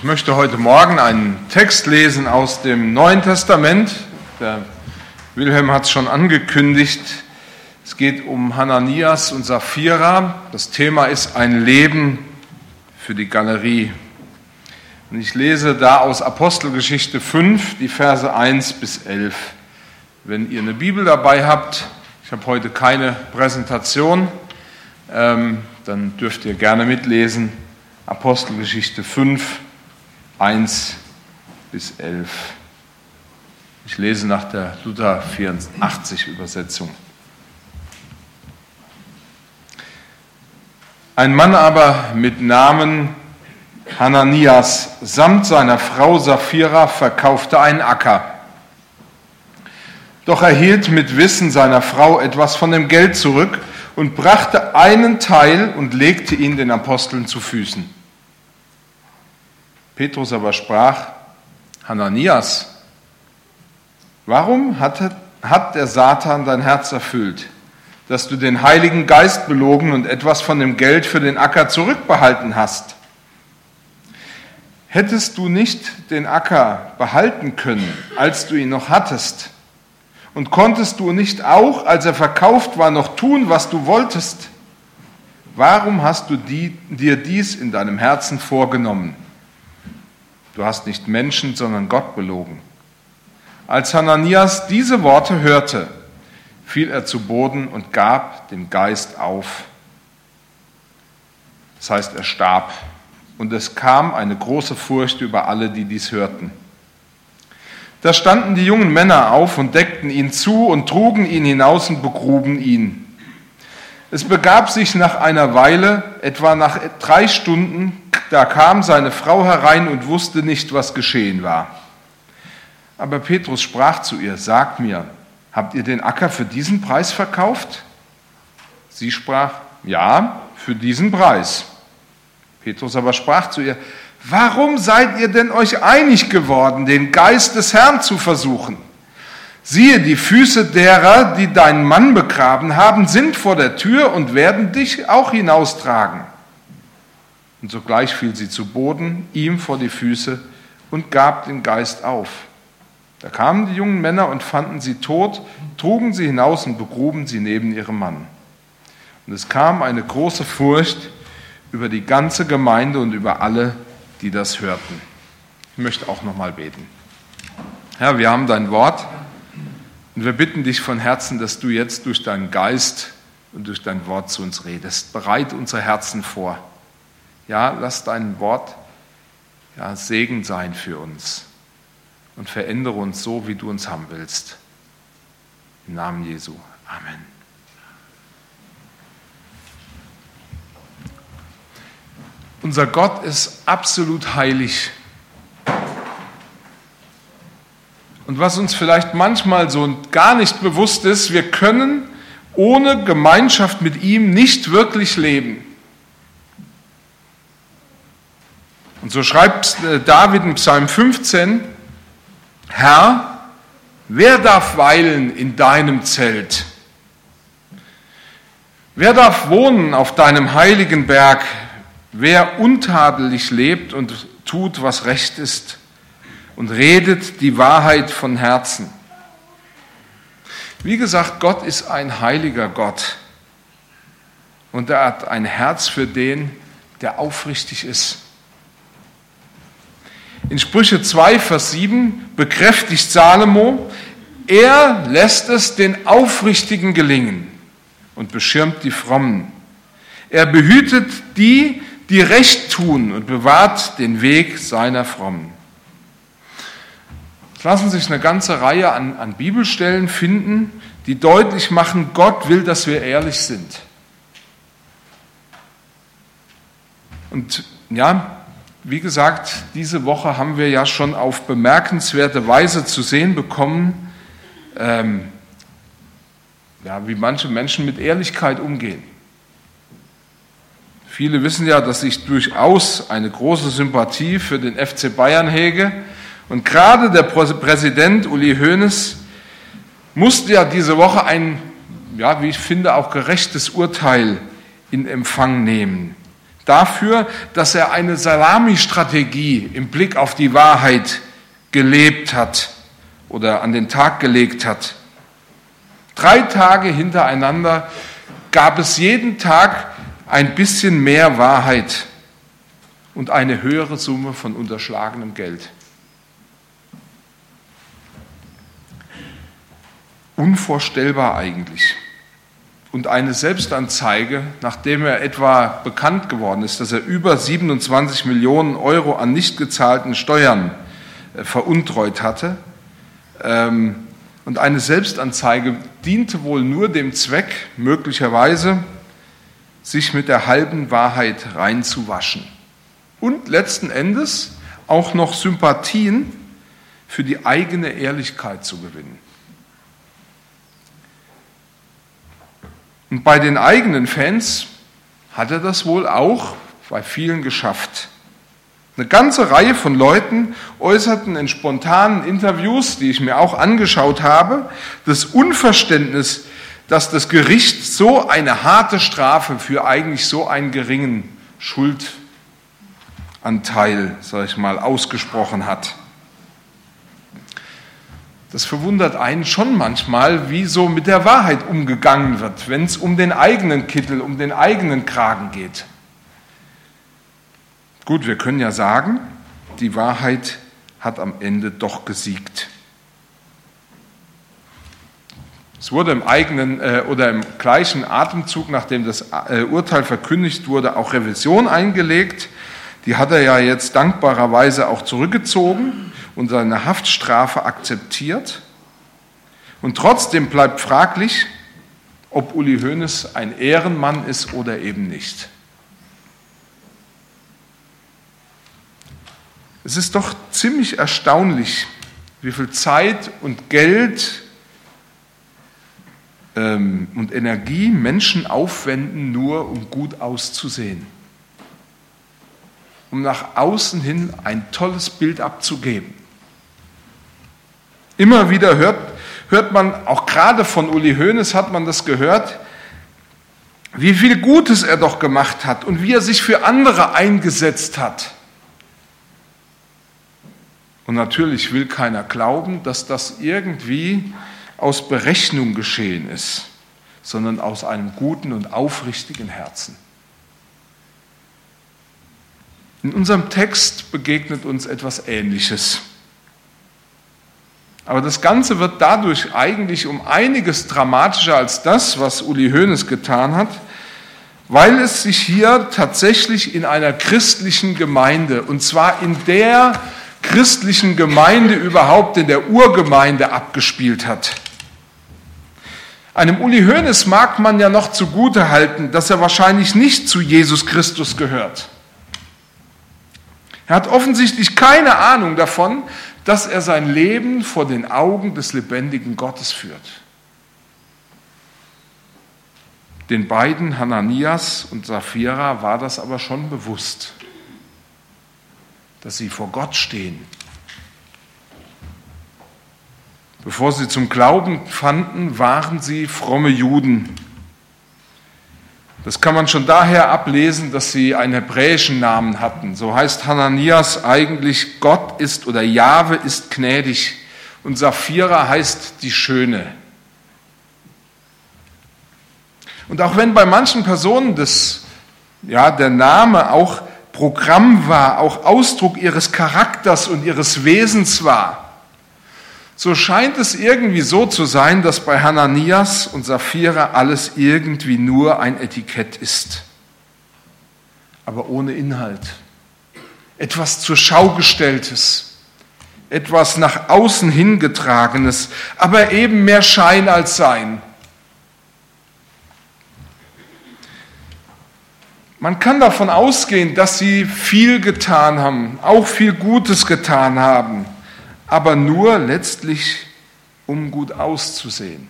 Ich möchte heute Morgen einen Text lesen aus dem Neuen Testament. Der Wilhelm hat es schon angekündigt. Es geht um Hananias und Sapphira. Das Thema ist ein Leben für die Galerie. Und ich lese da aus Apostelgeschichte 5 die Verse 1 bis 11. Wenn ihr eine Bibel dabei habt, ich habe heute keine Präsentation, ähm, dann dürft ihr gerne mitlesen. Apostelgeschichte 5, 1 bis 11. Ich lese nach der Luther 84 Übersetzung. Ein Mann aber mit Namen Hananias samt seiner Frau Sapphira verkaufte einen Acker. Doch erhielt mit Wissen seiner Frau etwas von dem Geld zurück und brachte einen Teil und legte ihn den Aposteln zu Füßen. Petrus aber sprach, Hananias, warum hat, hat der Satan dein Herz erfüllt, dass du den Heiligen Geist belogen und etwas von dem Geld für den Acker zurückbehalten hast? Hättest du nicht den Acker behalten können, als du ihn noch hattest? Und konntest du nicht auch, als er verkauft war, noch tun, was du wolltest? Warum hast du die, dir dies in deinem Herzen vorgenommen? Du hast nicht Menschen, sondern Gott belogen. Als Hananias diese Worte hörte, fiel er zu Boden und gab dem Geist auf. Das heißt, er starb. Und es kam eine große Furcht über alle, die dies hörten. Da standen die jungen Männer auf und deckten ihn zu und trugen ihn hinaus und begruben ihn. Es begab sich nach einer Weile, etwa nach drei Stunden, da kam seine Frau herein und wusste nicht, was geschehen war. Aber Petrus sprach zu ihr, sagt mir, habt ihr den Acker für diesen Preis verkauft? Sie sprach, ja, für diesen Preis. Petrus aber sprach zu ihr, warum seid ihr denn euch einig geworden, den Geist des Herrn zu versuchen? Siehe, die Füße derer, die deinen Mann begraben haben, sind vor der Tür und werden dich auch hinaustragen. Und sogleich fiel sie zu Boden, ihm vor die Füße und gab den Geist auf. Da kamen die jungen Männer und fanden sie tot, trugen sie hinaus und begruben sie neben ihrem Mann. Und es kam eine große Furcht über die ganze Gemeinde und über alle, die das hörten. Ich möchte auch noch mal beten. Herr, wir haben dein Wort und wir bitten dich von Herzen, dass du jetzt durch deinen Geist und durch dein Wort zu uns redest. Bereit unsere Herzen vor ja, lass dein Wort ja, Segen sein für uns und verändere uns so, wie du uns haben willst. Im Namen Jesu. Amen. Unser Gott ist absolut heilig. Und was uns vielleicht manchmal so gar nicht bewusst ist, wir können ohne Gemeinschaft mit ihm nicht wirklich leben. Und so schreibt äh, David in Psalm 15, Herr, wer darf weilen in deinem Zelt? Wer darf wohnen auf deinem heiligen Berg? Wer untadelig lebt und tut, was recht ist und redet die Wahrheit von Herzen? Wie gesagt, Gott ist ein heiliger Gott und er hat ein Herz für den, der aufrichtig ist. In Sprüche 2, Vers 7 bekräftigt Salomo, er lässt es den Aufrichtigen gelingen und beschirmt die Frommen. Er behütet die, die Recht tun und bewahrt den Weg seiner Frommen. Es lassen sich eine ganze Reihe an, an Bibelstellen finden, die deutlich machen, Gott will, dass wir ehrlich sind. Und ja, wie gesagt, diese Woche haben wir ja schon auf bemerkenswerte Weise zu sehen bekommen, ähm, ja, wie manche Menschen mit Ehrlichkeit umgehen. Viele wissen ja, dass ich durchaus eine große Sympathie für den FC Bayern hege. Und gerade der Präsident Uli Hoeneß musste ja diese Woche ein, ja, wie ich finde, auch gerechtes Urteil in Empfang nehmen. Dafür, dass er eine Salami-Strategie im Blick auf die Wahrheit gelebt hat oder an den Tag gelegt hat. Drei Tage hintereinander gab es jeden Tag ein bisschen mehr Wahrheit und eine höhere Summe von unterschlagenem Geld. Unvorstellbar eigentlich. Und eine Selbstanzeige, nachdem er etwa bekannt geworden ist, dass er über 27 Millionen Euro an nicht gezahlten Steuern äh, veruntreut hatte. Ähm, und eine Selbstanzeige diente wohl nur dem Zweck, möglicherweise, sich mit der halben Wahrheit reinzuwaschen. Und letzten Endes auch noch Sympathien für die eigene Ehrlichkeit zu gewinnen. Und bei den eigenen Fans hat er das wohl auch bei vielen geschafft. Eine ganze Reihe von Leuten äußerten in spontanen Interviews, die ich mir auch angeschaut habe, das Unverständnis, dass das Gericht so eine harte Strafe für eigentlich so einen geringen Schuldanteil, sag ich mal, ausgesprochen hat. Das verwundert einen schon manchmal, wie so mit der Wahrheit umgegangen wird, wenn es um den eigenen Kittel, um den eigenen Kragen geht. Gut, wir können ja sagen, die Wahrheit hat am Ende doch gesiegt. Es wurde im eigenen äh, oder im gleichen Atemzug, nachdem das äh, Urteil verkündigt wurde, auch Revision eingelegt. Die hat er ja jetzt dankbarerweise auch zurückgezogen und seine Haftstrafe akzeptiert. Und trotzdem bleibt fraglich, ob Uli Hoeneß ein Ehrenmann ist oder eben nicht. Es ist doch ziemlich erstaunlich, wie viel Zeit und Geld ähm, und Energie Menschen aufwenden, nur um gut auszusehen um nach außen hin ein tolles Bild abzugeben. Immer wieder hört, hört man, auch gerade von Uli Hoeneß hat man das gehört, wie viel Gutes er doch gemacht hat und wie er sich für andere eingesetzt hat. Und natürlich will keiner glauben, dass das irgendwie aus Berechnung geschehen ist, sondern aus einem guten und aufrichtigen Herzen. In unserem Text begegnet uns etwas Ähnliches. Aber das Ganze wird dadurch eigentlich um einiges dramatischer als das, was Uli Hoeneß getan hat, weil es sich hier tatsächlich in einer christlichen Gemeinde, und zwar in der christlichen Gemeinde überhaupt, in der Urgemeinde abgespielt hat. Einem Uli Hoeneß mag man ja noch zugute halten, dass er wahrscheinlich nicht zu Jesus Christus gehört. Er hat offensichtlich keine Ahnung davon, dass er sein Leben vor den Augen des lebendigen Gottes führt. Den beiden, Hananias und Sapphira, war das aber schon bewusst, dass sie vor Gott stehen. Bevor sie zum Glauben fanden, waren sie fromme Juden. Das kann man schon daher ablesen, dass sie einen hebräischen Namen hatten. So heißt Hananias eigentlich Gott ist oder Jahwe ist gnädig und Sapphira heißt die Schöne. Und auch wenn bei manchen Personen das, ja, der Name auch Programm war, auch Ausdruck ihres Charakters und ihres Wesens war, so scheint es irgendwie so zu sein, dass bei Hananias und Sapphira alles irgendwie nur ein Etikett ist, aber ohne Inhalt. Etwas zur Schau gestelltes, etwas nach außen hingetragenes, aber eben mehr Schein als Sein. Man kann davon ausgehen, dass sie viel getan haben, auch viel Gutes getan haben aber nur letztlich, um gut auszusehen.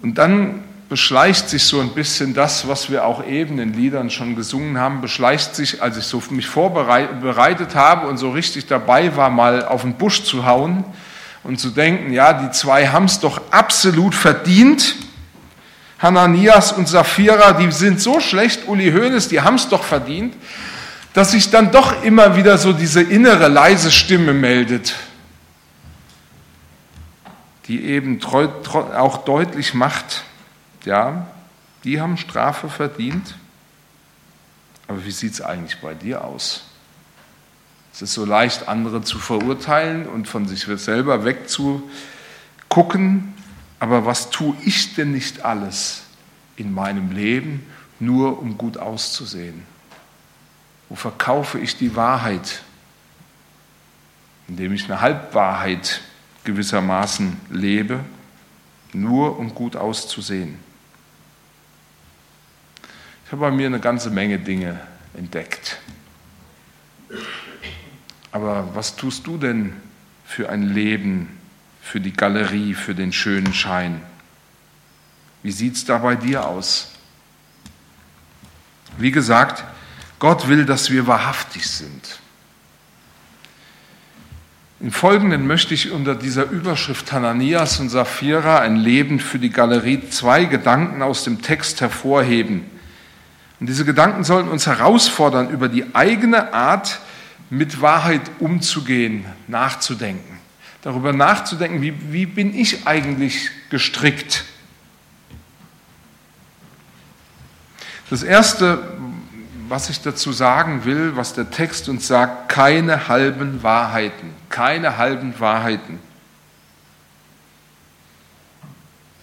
Und dann beschleicht sich so ein bisschen das, was wir auch eben in Liedern schon gesungen haben, beschleicht sich, als ich so mich vorbereitet habe und so richtig dabei war, mal auf den Busch zu hauen und zu denken, ja, die zwei haben es doch absolut verdient, Hananias und Sapphira, die sind so schlecht, Uli Hoeneß, die haben es doch verdient, dass sich dann doch immer wieder so diese innere leise Stimme meldet, die eben auch deutlich macht, ja, die haben Strafe verdient, aber wie sieht es eigentlich bei dir aus? Es ist so leicht, andere zu verurteilen und von sich selber wegzugucken, aber was tue ich denn nicht alles in meinem Leben, nur um gut auszusehen? Wo verkaufe ich die Wahrheit? Indem ich eine Halbwahrheit gewissermaßen lebe, nur um gut auszusehen. Ich habe bei mir eine ganze Menge Dinge entdeckt. Aber was tust du denn für ein Leben, für die Galerie, für den schönen Schein? Wie sieht es da bei dir aus? Wie gesagt, Gott will, dass wir wahrhaftig sind. Im Folgenden möchte ich unter dieser Überschrift Hananias und Sapphira ein Leben für die Galerie zwei Gedanken aus dem Text hervorheben. Und diese Gedanken sollten uns herausfordern, über die eigene Art mit Wahrheit umzugehen, nachzudenken. Darüber nachzudenken, wie, wie bin ich eigentlich gestrickt? Das Erste, was ich dazu sagen will, was der Text uns sagt, keine halben Wahrheiten, keine halben Wahrheiten.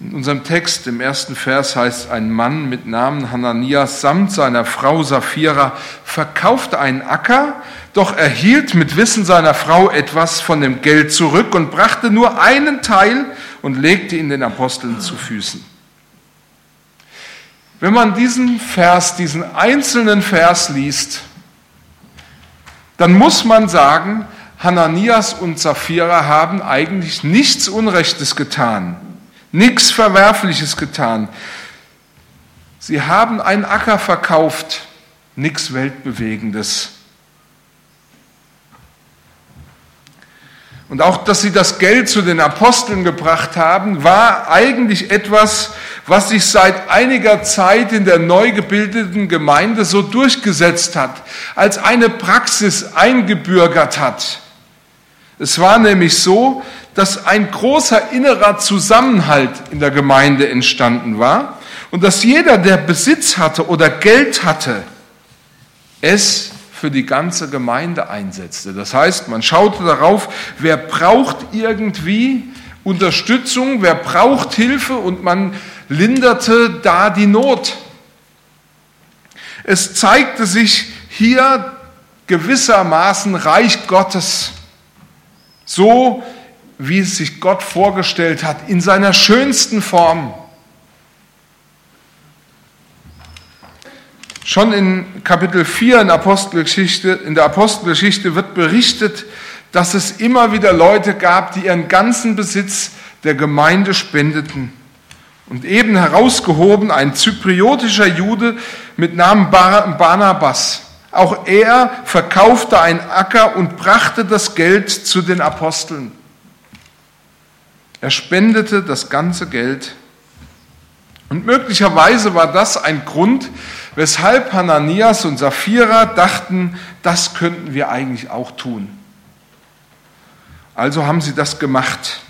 In unserem Text im ersten Vers heißt, ein Mann mit Namen Hananias samt seiner Frau Sapphira verkaufte einen Acker, doch erhielt mit Wissen seiner Frau etwas von dem Geld zurück und brachte nur einen Teil und legte ihn den Aposteln zu Füßen. Wenn man diesen Vers, diesen einzelnen Vers liest, dann muss man sagen, Hananias und Sapphira haben eigentlich nichts Unrechtes getan nichts Verwerfliches getan. Sie haben einen Acker verkauft, nichts Weltbewegendes. Und auch, dass sie das Geld zu den Aposteln gebracht haben, war eigentlich etwas, was sich seit einiger Zeit in der neu gebildeten Gemeinde so durchgesetzt hat, als eine Praxis eingebürgert hat. Es war nämlich so, dass ein großer innerer Zusammenhalt in der Gemeinde entstanden war und dass jeder, der Besitz hatte oder Geld hatte, es für die ganze Gemeinde einsetzte. Das heißt, man schaute darauf, wer braucht irgendwie Unterstützung, wer braucht Hilfe und man linderte da die Not. Es zeigte sich hier gewissermaßen Reich Gottes, so wie es sich Gott vorgestellt hat, in seiner schönsten Form. Schon in Kapitel 4 in, Apostelgeschichte, in der Apostelgeschichte wird berichtet, dass es immer wieder Leute gab, die ihren ganzen Besitz der Gemeinde spendeten. Und eben herausgehoben ein zypriotischer Jude mit Namen Barnabas. Auch er verkaufte einen Acker und brachte das Geld zu den Aposteln. Er spendete das ganze Geld. Und möglicherweise war das ein Grund, weshalb Hananias und Sapphira dachten, das könnten wir eigentlich auch tun. Also haben sie das gemacht.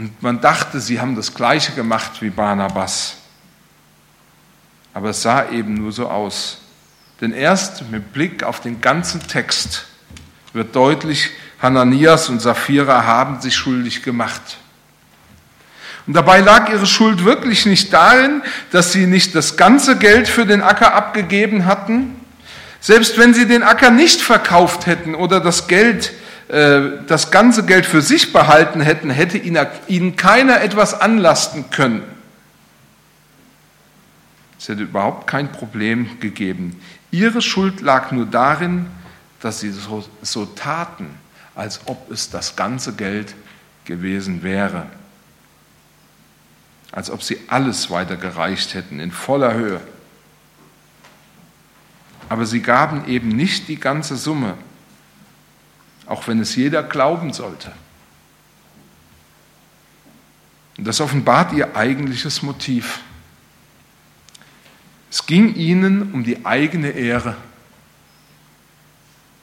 Und man dachte, sie haben das gleiche gemacht wie Barnabas. Aber es sah eben nur so aus. Denn erst mit Blick auf den ganzen Text wird deutlich, Hananias und Sapphira haben sich schuldig gemacht. Und dabei lag ihre Schuld wirklich nicht darin, dass sie nicht das ganze Geld für den Acker abgegeben hatten. Selbst wenn sie den Acker nicht verkauft hätten oder das Geld, das ganze Geld für sich behalten hätten, hätte ihnen keiner etwas anlasten können. Es hätte überhaupt kein Problem gegeben. Ihre Schuld lag nur darin, dass sie so, so taten, als ob es das ganze Geld gewesen wäre. Als ob sie alles weitergereicht hätten in voller Höhe. Aber sie gaben eben nicht die ganze Summe, auch wenn es jeder glauben sollte. Und das offenbart ihr eigentliches Motiv. Es ging ihnen um die eigene Ehre.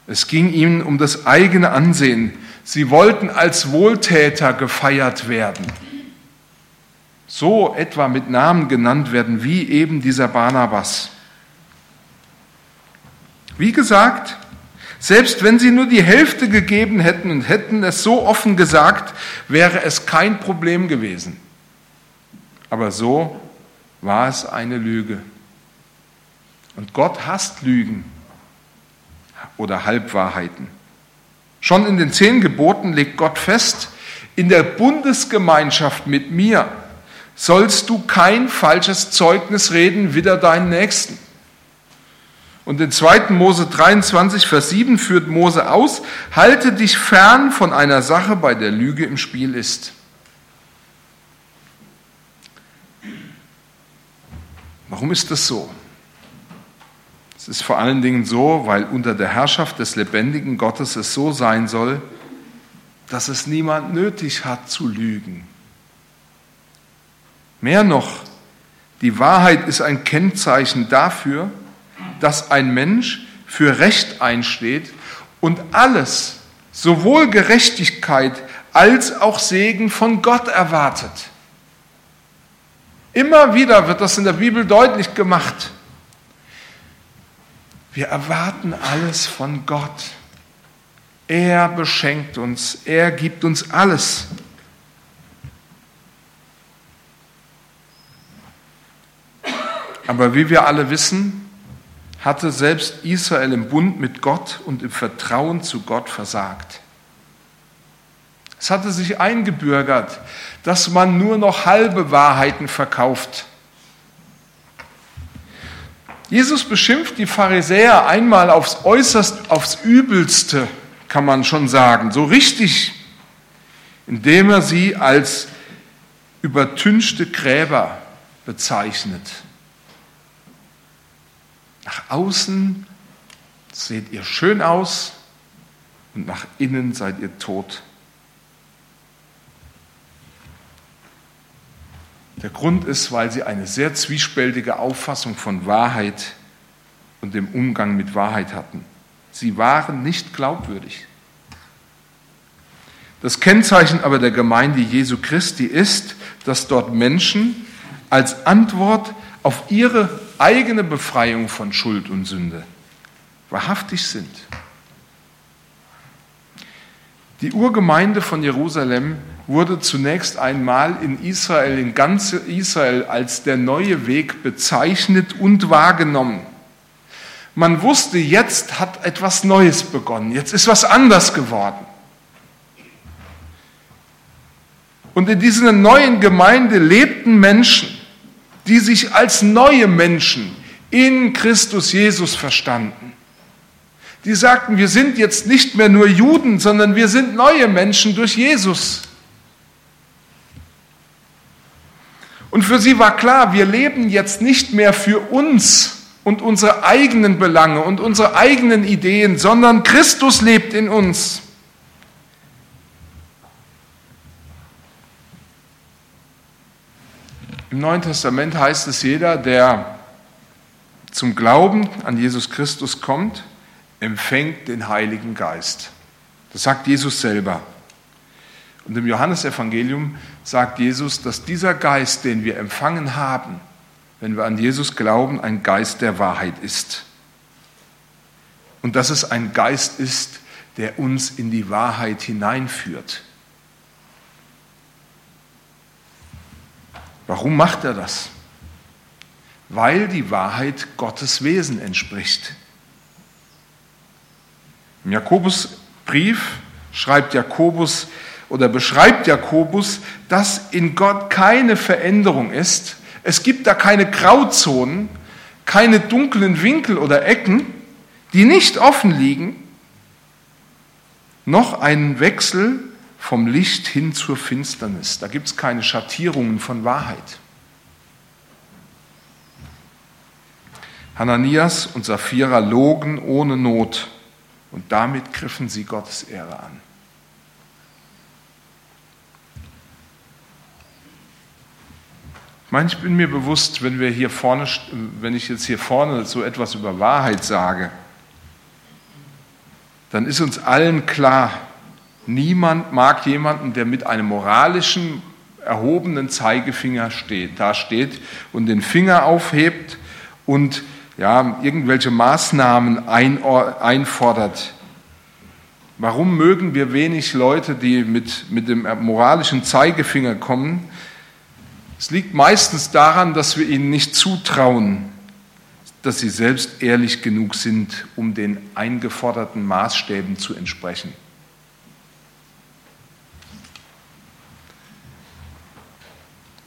Es ging ihnen um das eigene Ansehen. Sie wollten als Wohltäter gefeiert werden. So etwa mit Namen genannt werden, wie eben dieser Barnabas. Wie gesagt, selbst wenn sie nur die Hälfte gegeben hätten und hätten es so offen gesagt, wäre es kein Problem gewesen. Aber so war es eine Lüge. Und Gott hasst Lügen oder Halbwahrheiten. Schon in den zehn Geboten legt Gott fest, in der Bundesgemeinschaft mit mir sollst du kein falsches Zeugnis reden wider deinen Nächsten. Und in 2. Mose 23, Vers 7 führt Mose aus, halte dich fern von einer Sache, bei der Lüge im Spiel ist. Warum ist das so? Es ist vor allen Dingen so, weil unter der Herrschaft des lebendigen Gottes es so sein soll, dass es niemand nötig hat zu lügen. Mehr noch, die Wahrheit ist ein Kennzeichen dafür, dass ein Mensch für Recht einsteht und alles, sowohl Gerechtigkeit als auch Segen von Gott erwartet. Immer wieder wird das in der Bibel deutlich gemacht. Wir erwarten alles von Gott. Er beschenkt uns, er gibt uns alles. Aber wie wir alle wissen, hatte selbst Israel im Bund mit Gott und im Vertrauen zu Gott versagt. Es hatte sich eingebürgert, dass man nur noch halbe Wahrheiten verkauft. Jesus beschimpft die Pharisäer einmal aufs äußerst, aufs übelste, kann man schon sagen, so richtig, indem er sie als übertünchte Gräber bezeichnet. Nach außen seht ihr schön aus und nach innen seid ihr tot. Der Grund ist, weil sie eine sehr zwiespältige Auffassung von Wahrheit und dem Umgang mit Wahrheit hatten. Sie waren nicht glaubwürdig. Das Kennzeichen aber der Gemeinde Jesu Christi ist, dass dort Menschen als Antwort auf ihre eigene Befreiung von Schuld und Sünde wahrhaftig sind. Die Urgemeinde von Jerusalem wurde zunächst einmal in Israel, in ganz Israel als der neue Weg bezeichnet und wahrgenommen. Man wusste, jetzt hat etwas Neues begonnen, jetzt ist was anders geworden. Und in dieser neuen Gemeinde lebten Menschen, die sich als neue Menschen in Christus Jesus verstanden. Die sagten, wir sind jetzt nicht mehr nur Juden, sondern wir sind neue Menschen durch Jesus. Und für sie war klar, wir leben jetzt nicht mehr für uns und unsere eigenen Belange und unsere eigenen Ideen, sondern Christus lebt in uns. Im Neuen Testament heißt es, jeder, der zum Glauben an Jesus Christus kommt, empfängt den Heiligen Geist. Das sagt Jesus selber. Und im Johannesevangelium sagt Jesus, dass dieser Geist, den wir empfangen haben, wenn wir an Jesus glauben, ein Geist der Wahrheit ist. Und dass es ein Geist ist, der uns in die Wahrheit hineinführt. Warum macht er das? Weil die Wahrheit Gottes Wesen entspricht. Im Jakobusbrief schreibt Jakobus oder beschreibt Jakobus, dass in Gott keine Veränderung ist. Es gibt da keine Grauzonen, keine dunklen Winkel oder Ecken, die nicht offen liegen, noch einen Wechsel vom Licht hin zur Finsternis. Da gibt es keine Schattierungen von Wahrheit. Hananias und Sapphira logen ohne Not und damit griffen sie Gottes Ehre an. meine, ich bin mir bewusst, wenn wir hier vorne, wenn ich jetzt hier vorne so etwas über Wahrheit sage, dann ist uns allen klar, niemand mag jemanden, der mit einem moralischen erhobenen Zeigefinger steht, da steht und den Finger aufhebt und ja, irgendwelche Maßnahmen einfordert. Warum mögen wir wenig Leute, die mit, mit dem moralischen Zeigefinger kommen? Es liegt meistens daran, dass wir ihnen nicht zutrauen, dass sie selbst ehrlich genug sind, um den eingeforderten Maßstäben zu entsprechen.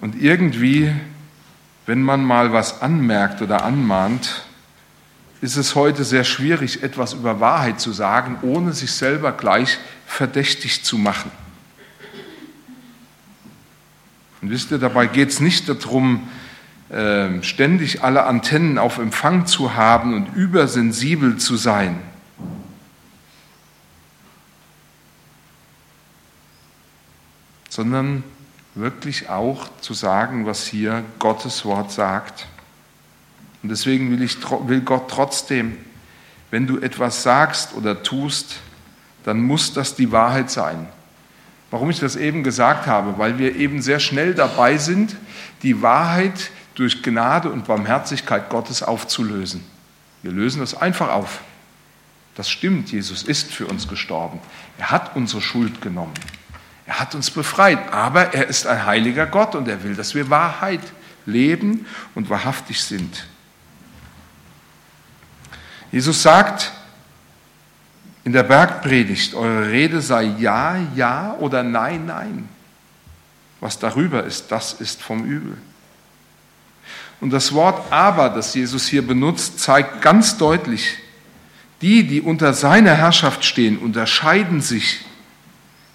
Und irgendwie, wenn man mal was anmerkt oder anmahnt, ist es heute sehr schwierig, etwas über Wahrheit zu sagen, ohne sich selber gleich verdächtig zu machen. Und wisst ihr, dabei geht es nicht darum, ähm, ständig alle Antennen auf Empfang zu haben und übersensibel zu sein. Sondern wirklich auch zu sagen, was hier Gottes Wort sagt. Und deswegen will, ich, will Gott trotzdem, wenn du etwas sagst oder tust, dann muss das die Wahrheit sein. Warum ich das eben gesagt habe, weil wir eben sehr schnell dabei sind, die Wahrheit durch Gnade und Barmherzigkeit Gottes aufzulösen. Wir lösen das einfach auf. Das stimmt, Jesus ist für uns gestorben. Er hat unsere Schuld genommen. Er hat uns befreit, aber er ist ein heiliger Gott und er will, dass wir Wahrheit leben und wahrhaftig sind. Jesus sagt in der Bergpredigt, eure Rede sei ja, ja oder nein, nein. Was darüber ist, das ist vom Übel. Und das Wort aber, das Jesus hier benutzt, zeigt ganz deutlich, die, die unter seiner Herrschaft stehen, unterscheiden sich,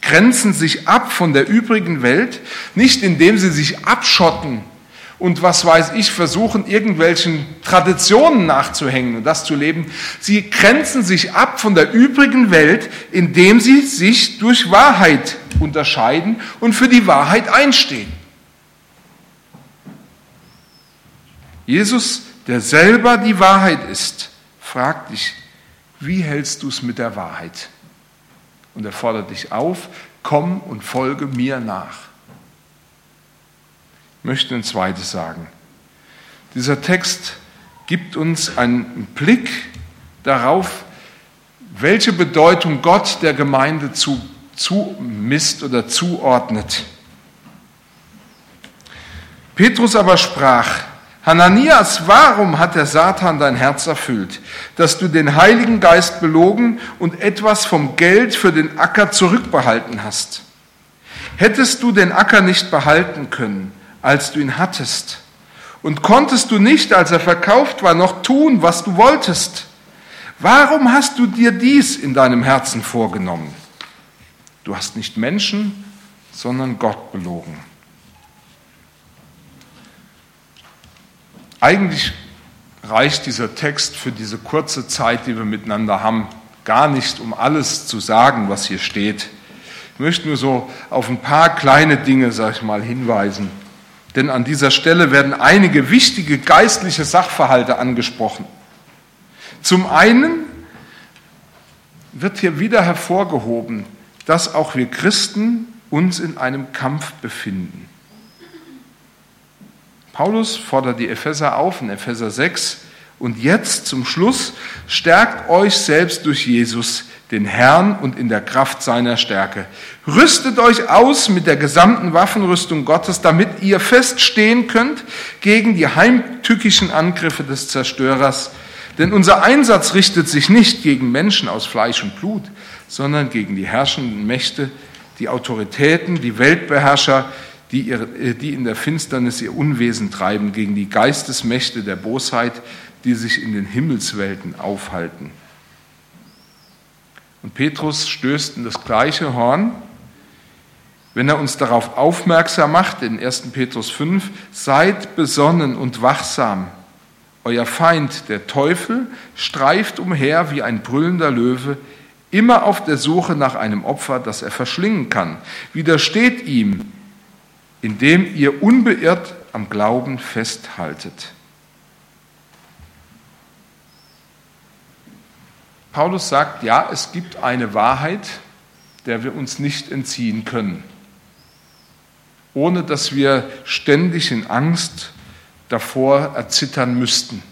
grenzen sich ab von der übrigen Welt, nicht indem sie sich abschotten und was weiß ich, versuchen irgendwelchen Traditionen nachzuhängen und das zu leben. Sie grenzen sich ab von der übrigen Welt, indem sie sich durch Wahrheit unterscheiden und für die Wahrheit einstehen. Jesus, der selber die Wahrheit ist, fragt dich, wie hältst du es mit der Wahrheit? Und er fordert dich auf, komm und folge mir nach möchte ein zweites sagen. Dieser Text gibt uns einen Blick darauf, welche Bedeutung Gott der Gemeinde zu, zumisst oder zuordnet. Petrus aber sprach, Hananias, warum hat der Satan dein Herz erfüllt, dass du den Heiligen Geist belogen und etwas vom Geld für den Acker zurückbehalten hast? Hättest du den Acker nicht behalten können, als du ihn hattest? Und konntest du nicht, als er verkauft war, noch tun, was du wolltest? Warum hast du dir dies in deinem Herzen vorgenommen? Du hast nicht Menschen, sondern Gott belogen. Eigentlich reicht dieser Text für diese kurze Zeit, die wir miteinander haben, gar nicht, um alles zu sagen, was hier steht. Ich möchte nur so auf ein paar kleine Dinge, sag ich mal, hinweisen denn an dieser Stelle werden einige wichtige geistliche Sachverhalte angesprochen. Zum einen wird hier wieder hervorgehoben, dass auch wir Christen uns in einem Kampf befinden. Paulus fordert die Epheser auf in Epheser 6 und jetzt zum Schluss stärkt euch selbst durch Jesus, den Herrn und in der Kraft seiner Stärke. Rüstet euch aus mit der gesamten Waffenrüstung Gottes, damit ihr feststehen könnt gegen die heimtückischen Angriffe des Zerstörers. Denn unser Einsatz richtet sich nicht gegen Menschen aus Fleisch und Blut, sondern gegen die herrschenden Mächte, die Autoritäten, die Weltbeherrscher, die, ihr, die in der Finsternis ihr Unwesen treiben, gegen die Geistesmächte der Bosheit, die sich in den Himmelswelten aufhalten. Und Petrus stößt in das gleiche Horn, wenn er uns darauf aufmerksam macht, in 1. Petrus 5, seid besonnen und wachsam. Euer Feind, der Teufel, streift umher wie ein brüllender Löwe, immer auf der Suche nach einem Opfer, das er verschlingen kann. Widersteht ihm, indem ihr unbeirrt am Glauben festhaltet. Paulus sagt, ja, es gibt eine Wahrheit, der wir uns nicht entziehen können, ohne dass wir ständig in Angst davor erzittern müssten.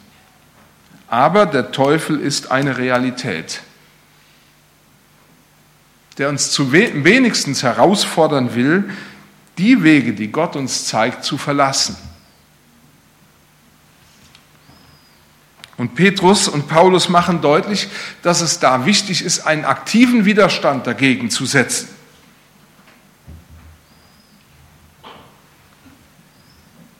Aber der Teufel ist eine Realität, der uns zu wenigstens herausfordern will, die Wege, die Gott uns zeigt, zu verlassen. Und Petrus und Paulus machen deutlich, dass es da wichtig ist, einen aktiven Widerstand dagegen zu setzen.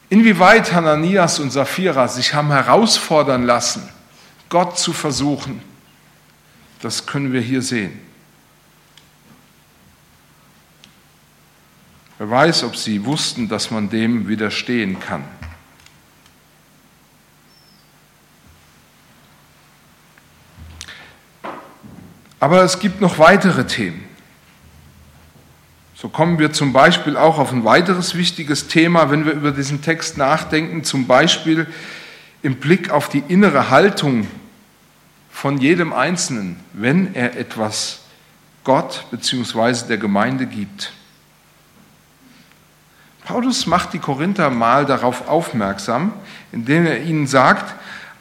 Inwieweit Hananias und Sapphira sich haben herausfordern lassen, Gott zu versuchen, das können wir hier sehen. Wer weiß, ob sie wussten, dass man dem widerstehen kann. Aber es gibt noch weitere Themen. So kommen wir zum Beispiel auch auf ein weiteres wichtiges Thema, wenn wir über diesen Text nachdenken, zum Beispiel im Blick auf die innere Haltung von jedem Einzelnen, wenn er etwas Gott bzw. der Gemeinde gibt. Paulus macht die Korinther mal darauf aufmerksam, indem er ihnen sagt,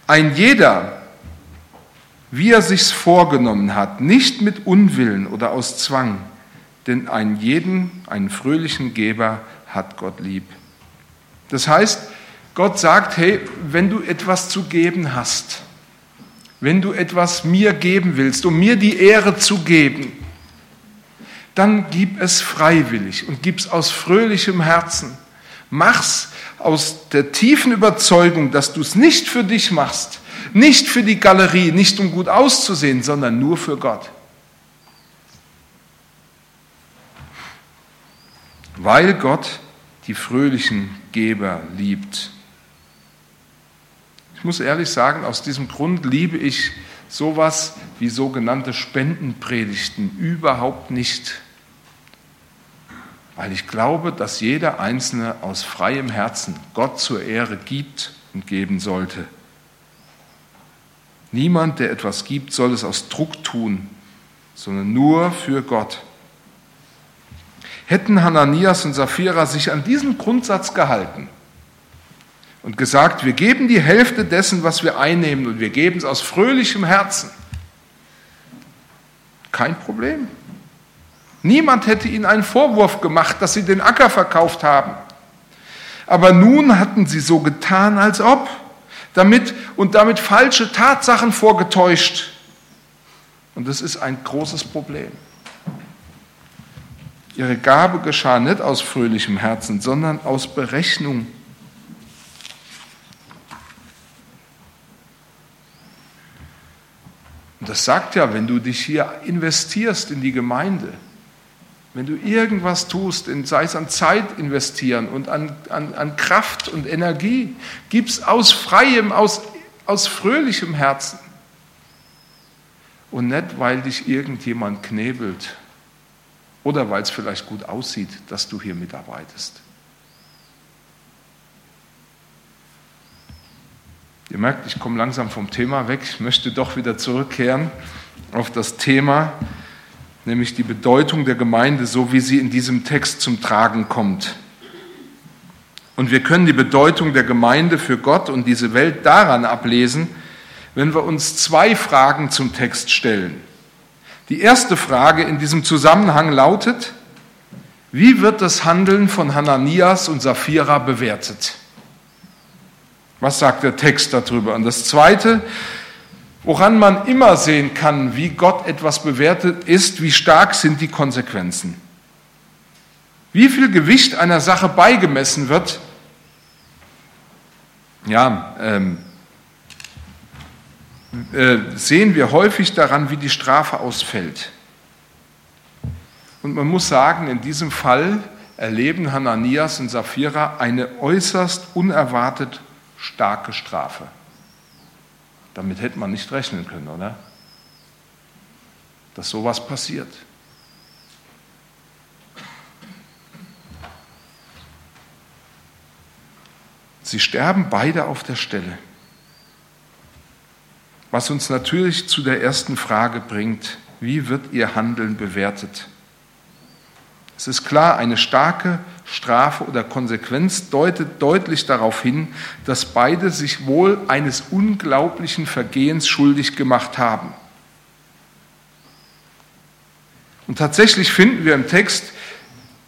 ein jeder, wie er sich's vorgenommen hat, nicht mit Unwillen oder aus Zwang, denn einen jeden, einen fröhlichen Geber hat Gott lieb. Das heißt, Gott sagt, hey, wenn du etwas zu geben hast, wenn du etwas mir geben willst, um mir die Ehre zu geben, dann gib es freiwillig und gib es aus fröhlichem Herzen. Mach's aus der tiefen Überzeugung, dass du es nicht für dich machst, nicht für die Galerie, nicht um gut auszusehen, sondern nur für Gott. Weil Gott die fröhlichen Geber liebt. Ich muss ehrlich sagen, aus diesem Grund liebe ich sowas wie sogenannte Spendenpredigten überhaupt nicht. Weil ich glaube, dass jeder Einzelne aus freiem Herzen Gott zur Ehre gibt und geben sollte. Niemand, der etwas gibt, soll es aus Druck tun, sondern nur für Gott. Hätten Hananias und Sapphira sich an diesen Grundsatz gehalten und gesagt, wir geben die Hälfte dessen, was wir einnehmen, und wir geben es aus fröhlichem Herzen, kein Problem. Niemand hätte ihnen einen Vorwurf gemacht, dass sie den Acker verkauft haben. Aber nun hatten sie so getan, als ob damit und damit falsche Tatsachen vorgetäuscht. Und das ist ein großes Problem. Ihre Gabe geschah nicht aus fröhlichem Herzen, sondern aus Berechnung. Und das sagt ja, wenn du dich hier investierst in die Gemeinde, wenn du irgendwas tust, sei es an Zeit investieren und an, an, an Kraft und Energie, gib's aus freiem, aus, aus fröhlichem Herzen. Und nicht, weil dich irgendjemand knebelt oder weil es vielleicht gut aussieht, dass du hier mitarbeitest. Ihr merkt, ich komme langsam vom Thema weg. Ich möchte doch wieder zurückkehren auf das Thema nämlich die Bedeutung der Gemeinde, so wie sie in diesem Text zum Tragen kommt. Und wir können die Bedeutung der Gemeinde für Gott und diese Welt daran ablesen, wenn wir uns zwei Fragen zum Text stellen. Die erste Frage in diesem Zusammenhang lautet, wie wird das Handeln von Hananias und Sapphira bewertet? Was sagt der Text darüber? Und das zweite, Woran man immer sehen kann, wie Gott etwas bewertet, ist, wie stark sind die Konsequenzen. Wie viel Gewicht einer Sache beigemessen wird, ja, ähm, äh, sehen wir häufig daran, wie die Strafe ausfällt. Und man muss sagen, in diesem Fall erleben Hananias und Sapphira eine äußerst unerwartet starke Strafe. Damit hätte man nicht rechnen können, oder? Dass sowas passiert. Sie sterben beide auf der Stelle. Was uns natürlich zu der ersten Frage bringt, wie wird ihr Handeln bewertet? Es ist klar, eine starke Strafe oder Konsequenz deutet deutlich darauf hin, dass beide sich wohl eines unglaublichen Vergehens schuldig gemacht haben. Und tatsächlich finden wir im Text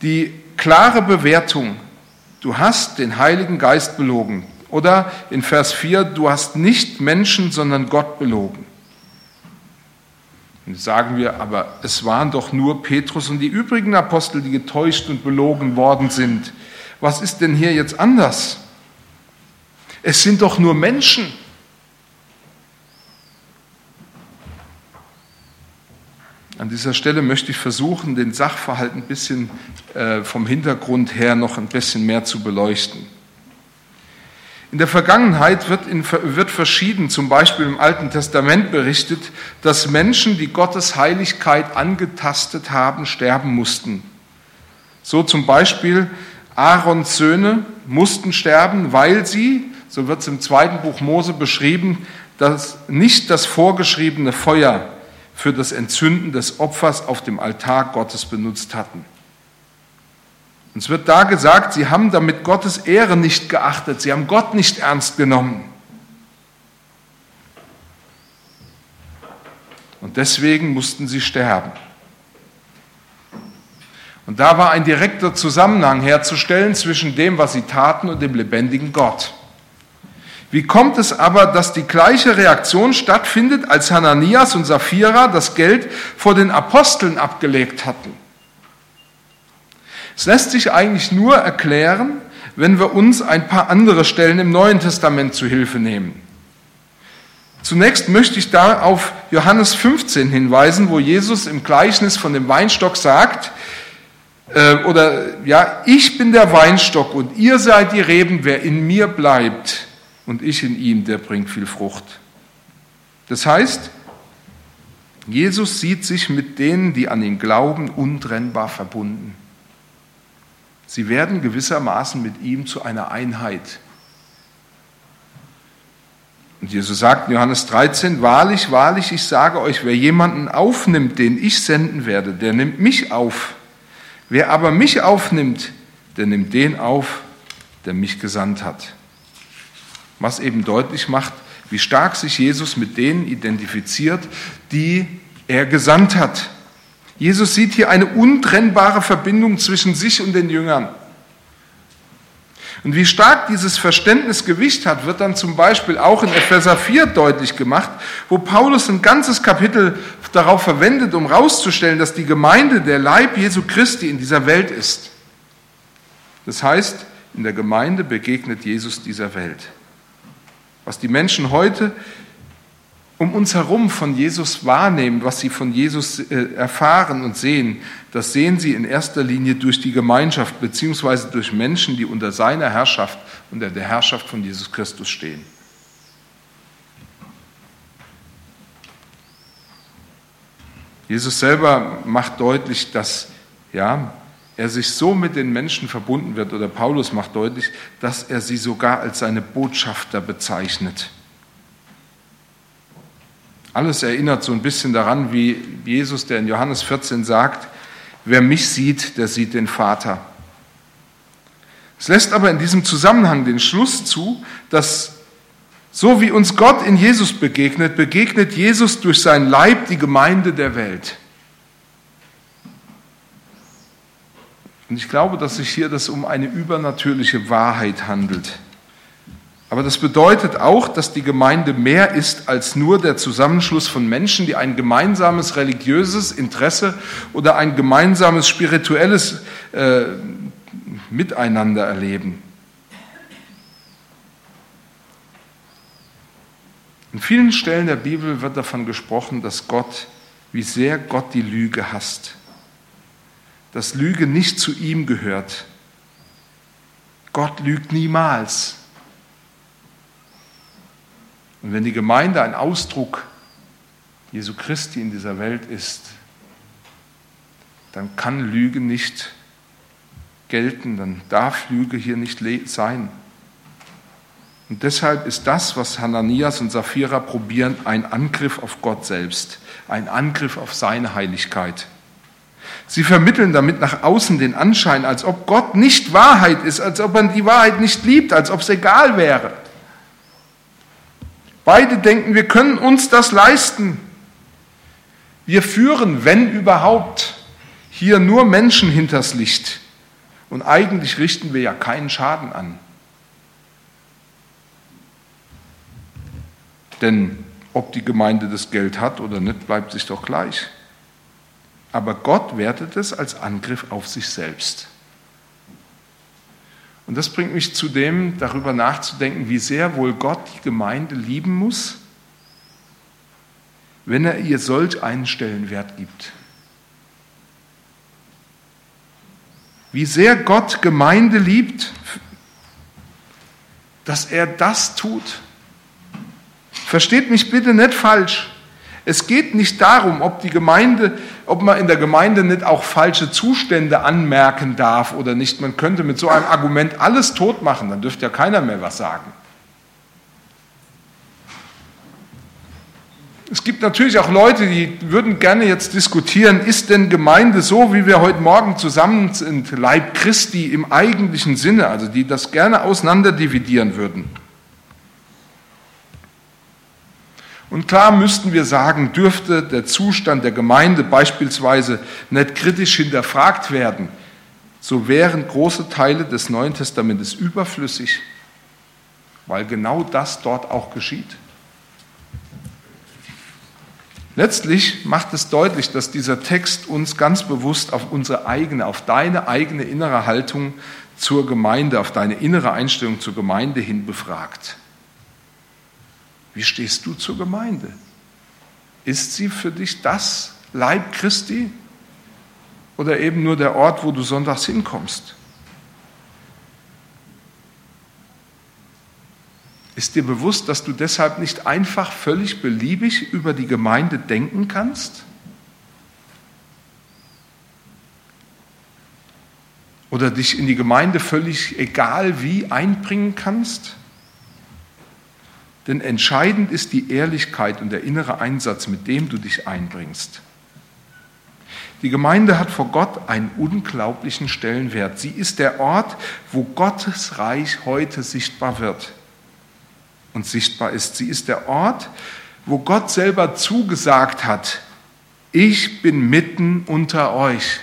die klare Bewertung, du hast den Heiligen Geist belogen. Oder in Vers 4, du hast nicht Menschen, sondern Gott belogen. Und sagen wir, aber es waren doch nur Petrus und die übrigen Apostel, die getäuscht und belogen worden sind. Was ist denn hier jetzt anders? Es sind doch nur Menschen. An dieser Stelle möchte ich versuchen, den Sachverhalt ein bisschen äh, vom Hintergrund her noch ein bisschen mehr zu beleuchten. In der Vergangenheit wird, in, wird verschieden, zum Beispiel im Alten Testament berichtet, dass Menschen, die Gottes Heiligkeit angetastet haben, sterben mussten. So zum Beispiel Aarons Söhne mussten sterben, weil sie, so wird es im zweiten Buch Mose beschrieben, dass nicht das vorgeschriebene Feuer für das Entzünden des Opfers auf dem Altar Gottes benutzt hatten. Und es wird da gesagt, sie haben damit Gottes Ehre nicht geachtet, sie haben Gott nicht ernst genommen. Und deswegen mussten sie sterben. Und da war ein direkter Zusammenhang herzustellen zwischen dem, was sie taten und dem lebendigen Gott. Wie kommt es aber, dass die gleiche Reaktion stattfindet, als Hananias und Sapphira das Geld vor den Aposteln abgelegt hatten? Es lässt sich eigentlich nur erklären, wenn wir uns ein paar andere Stellen im Neuen Testament zu Hilfe nehmen. Zunächst möchte ich da auf Johannes 15 hinweisen, wo Jesus im Gleichnis von dem Weinstock sagt, äh, oder ja, ich bin der Weinstock und ihr seid die Reben, wer in mir bleibt und ich in ihm, der bringt viel Frucht. Das heißt, Jesus sieht sich mit denen, die an ihn glauben, untrennbar verbunden. Sie werden gewissermaßen mit ihm zu einer Einheit. Und Jesus sagt in Johannes 13, wahrlich, wahrlich, ich sage euch, wer jemanden aufnimmt, den ich senden werde, der nimmt mich auf. Wer aber mich aufnimmt, der nimmt den auf, der mich gesandt hat. Was eben deutlich macht, wie stark sich Jesus mit denen identifiziert, die er gesandt hat. Jesus sieht hier eine untrennbare Verbindung zwischen sich und den Jüngern. Und wie stark dieses Verständnis Gewicht hat, wird dann zum Beispiel auch in Epheser 4 deutlich gemacht, wo Paulus ein ganzes Kapitel darauf verwendet, um herauszustellen, dass die Gemeinde der Leib Jesu Christi in dieser Welt ist. Das heißt, in der Gemeinde begegnet Jesus dieser Welt. Was die Menschen heute um uns herum von Jesus wahrnehmen, was sie von Jesus äh, erfahren und sehen, das sehen sie in erster Linie durch die Gemeinschaft beziehungsweise durch Menschen, die unter seiner Herrschaft, unter der Herrschaft von Jesus Christus stehen. Jesus selber macht deutlich, dass ja, er sich so mit den Menschen verbunden wird, oder Paulus macht deutlich, dass er sie sogar als seine Botschafter bezeichnet. Alles erinnert so ein bisschen daran, wie Jesus, der in Johannes 14 sagt, wer mich sieht, der sieht den Vater. Es lässt aber in diesem Zusammenhang den Schluss zu, dass so wie uns Gott in Jesus begegnet, begegnet Jesus durch sein Leib die Gemeinde der Welt. Und ich glaube, dass sich hier das um eine übernatürliche Wahrheit handelt. Aber das bedeutet auch, dass die Gemeinde mehr ist als nur der Zusammenschluss von Menschen, die ein gemeinsames religiöses Interesse oder ein gemeinsames spirituelles äh, Miteinander erleben. In vielen Stellen der Bibel wird davon gesprochen, dass Gott, wie sehr Gott die Lüge hasst. Dass Lüge nicht zu ihm gehört. Gott lügt niemals. Und wenn die Gemeinde ein Ausdruck Jesu Christi in dieser Welt ist, dann kann Lüge nicht gelten, dann darf Lüge hier nicht sein. Und deshalb ist das, was Hananias und Sapphira probieren, ein Angriff auf Gott selbst, ein Angriff auf seine Heiligkeit. Sie vermitteln damit nach außen den Anschein, als ob Gott nicht Wahrheit ist, als ob er die Wahrheit nicht liebt, als ob es egal wäre. Beide denken, wir können uns das leisten. Wir führen, wenn überhaupt, hier nur Menschen hinters Licht. Und eigentlich richten wir ja keinen Schaden an. Denn ob die Gemeinde das Geld hat oder nicht, bleibt sich doch gleich. Aber Gott wertet es als Angriff auf sich selbst. Und das bringt mich zu dem, darüber nachzudenken, wie sehr wohl Gott die Gemeinde lieben muss, wenn er ihr solch einen Stellenwert gibt. Wie sehr Gott Gemeinde liebt, dass er das tut. Versteht mich bitte nicht falsch. Es geht nicht darum, ob die Gemeinde, ob man in der Gemeinde nicht auch falsche Zustände anmerken darf oder nicht. Man könnte mit so einem Argument alles tot machen, dann dürfte ja keiner mehr was sagen. Es gibt natürlich auch Leute, die würden gerne jetzt diskutieren, ist denn Gemeinde so, wie wir heute Morgen zusammen sind, Leib Christi im eigentlichen Sinne, also die das gerne auseinanderdividieren würden. Und klar müssten wir sagen, dürfte der Zustand der Gemeinde beispielsweise nicht kritisch hinterfragt werden, so wären große Teile des Neuen Testamentes überflüssig, weil genau das dort auch geschieht. Letztlich macht es deutlich, dass dieser Text uns ganz bewusst auf unsere eigene, auf deine eigene innere Haltung zur Gemeinde, auf deine innere Einstellung zur Gemeinde hin befragt. Wie stehst du zur Gemeinde? Ist sie für dich das Leib Christi oder eben nur der Ort, wo du sonntags hinkommst? Ist dir bewusst, dass du deshalb nicht einfach völlig beliebig über die Gemeinde denken kannst? Oder dich in die Gemeinde völlig egal wie einbringen kannst? Denn entscheidend ist die Ehrlichkeit und der innere Einsatz, mit dem du dich einbringst. Die Gemeinde hat vor Gott einen unglaublichen Stellenwert. Sie ist der Ort, wo Gottes Reich heute sichtbar wird und sichtbar ist. Sie ist der Ort, wo Gott selber zugesagt hat, ich bin mitten unter euch.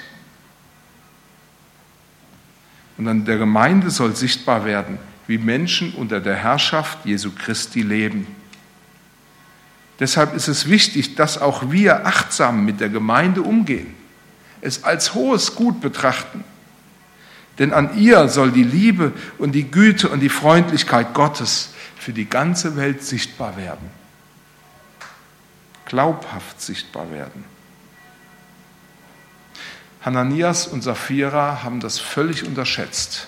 Und an der Gemeinde soll sichtbar werden, wie Menschen unter der Herrschaft Jesu Christi leben. Deshalb ist es wichtig, dass auch wir achtsam mit der Gemeinde umgehen, es als hohes Gut betrachten. Denn an ihr soll die Liebe und die Güte und die Freundlichkeit Gottes für die ganze Welt sichtbar werden, glaubhaft sichtbar werden. Hananias und Sapphira haben das völlig unterschätzt.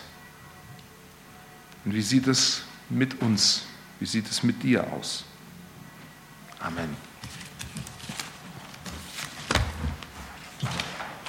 Und wie sieht es mit uns, wie sieht es mit dir aus? Amen.